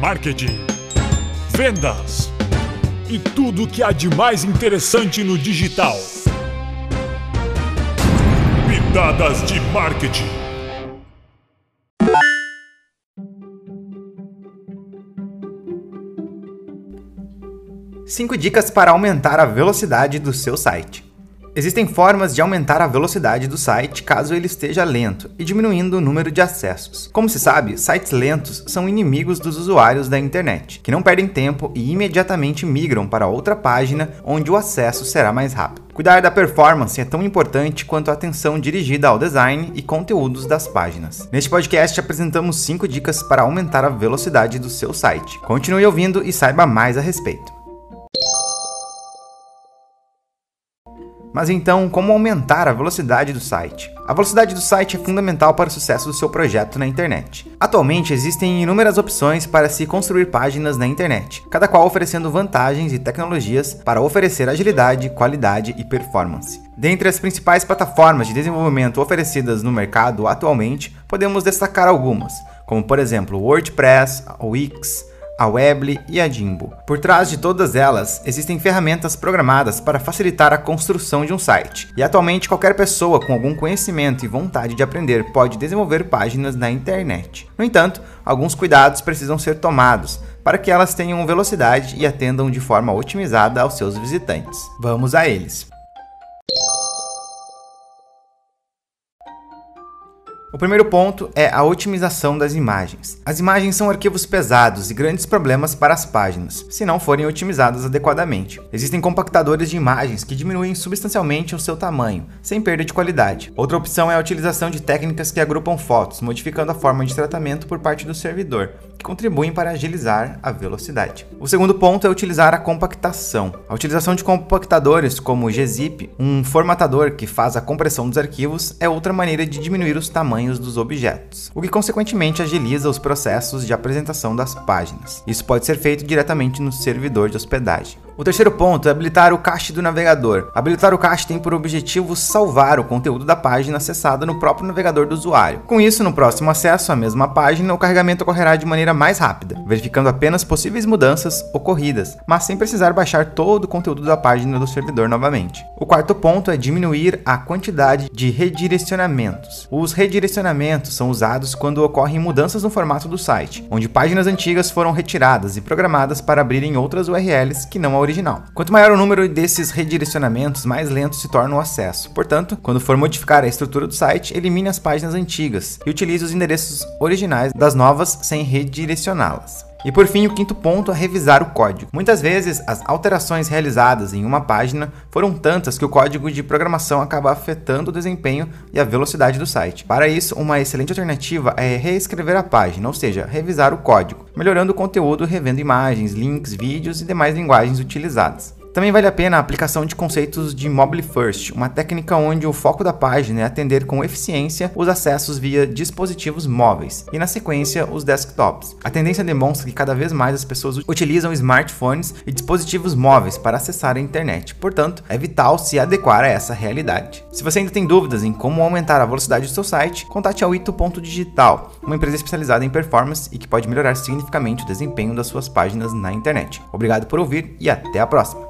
marketing, vendas e tudo o que há de mais interessante no digital. Pitadas de marketing. Cinco dicas para aumentar a velocidade do seu site. Existem formas de aumentar a velocidade do site caso ele esteja lento e diminuindo o número de acessos. Como se sabe, sites lentos são inimigos dos usuários da internet, que não perdem tempo e imediatamente migram para outra página onde o acesso será mais rápido. Cuidar da performance é tão importante quanto a atenção dirigida ao design e conteúdos das páginas. Neste podcast apresentamos 5 dicas para aumentar a velocidade do seu site. Continue ouvindo e saiba mais a respeito. Mas então, como aumentar a velocidade do site? A velocidade do site é fundamental para o sucesso do seu projeto na internet. Atualmente existem inúmeras opções para se construir páginas na internet, cada qual oferecendo vantagens e tecnologias para oferecer agilidade, qualidade e performance. Dentre as principais plataformas de desenvolvimento oferecidas no mercado atualmente, podemos destacar algumas, como por exemplo WordPress, Wix, a Weebly e a Jimbo. Por trás de todas elas, existem ferramentas programadas para facilitar a construção de um site. E atualmente qualquer pessoa com algum conhecimento e vontade de aprender pode desenvolver páginas na internet. No entanto, alguns cuidados precisam ser tomados para que elas tenham velocidade e atendam de forma otimizada aos seus visitantes. Vamos a eles. O primeiro ponto é a otimização das imagens. As imagens são arquivos pesados e grandes problemas para as páginas, se não forem otimizadas adequadamente. Existem compactadores de imagens que diminuem substancialmente o seu tamanho, sem perda de qualidade. Outra opção é a utilização de técnicas que agrupam fotos, modificando a forma de tratamento por parte do servidor, que contribuem para agilizar a velocidade. O segundo ponto é utilizar a compactação. A utilização de compactadores como o gzip, um formatador que faz a compressão dos arquivos, é outra maneira de diminuir os tamanhos dos objetos, o que consequentemente agiliza os processos de apresentação das páginas. Isso pode ser feito diretamente no servidor de hospedagem. O terceiro ponto é habilitar o cache do navegador. Habilitar o cache tem por objetivo salvar o conteúdo da página acessada no próprio navegador do usuário. Com isso, no próximo acesso à mesma página, o carregamento ocorrerá de maneira mais rápida, verificando apenas possíveis mudanças ocorridas, mas sem precisar baixar todo o conteúdo da página do servidor novamente. O quarto ponto é diminuir a quantidade de redirecionamentos. Os redirecionamentos são usados quando ocorrem mudanças no formato do site, onde páginas antigas foram retiradas e programadas para abrirem outras URLs que não a original. Quanto maior o número desses redirecionamentos, mais lento se torna o acesso. Portanto, quando for modificar a estrutura do site, elimine as páginas antigas e utilize os endereços originais das novas sem redirecioná-las. E por fim, o quinto ponto é revisar o código. Muitas vezes, as alterações realizadas em uma página foram tantas que o código de programação acaba afetando o desempenho e a velocidade do site. Para isso, uma excelente alternativa é reescrever a página, ou seja, revisar o código, melhorando o conteúdo revendo imagens, links, vídeos e demais linguagens utilizadas. Também vale a pena a aplicação de conceitos de Mobile First, uma técnica onde o foco da página é atender com eficiência os acessos via dispositivos móveis e, na sequência, os desktops. A tendência demonstra que cada vez mais as pessoas utilizam smartphones e dispositivos móveis para acessar a internet, portanto, é vital se adequar a essa realidade. Se você ainda tem dúvidas em como aumentar a velocidade do seu site, contate a Ito.digital, uma empresa especializada em performance e que pode melhorar significativamente o desempenho das suas páginas na internet. Obrigado por ouvir e até a próxima!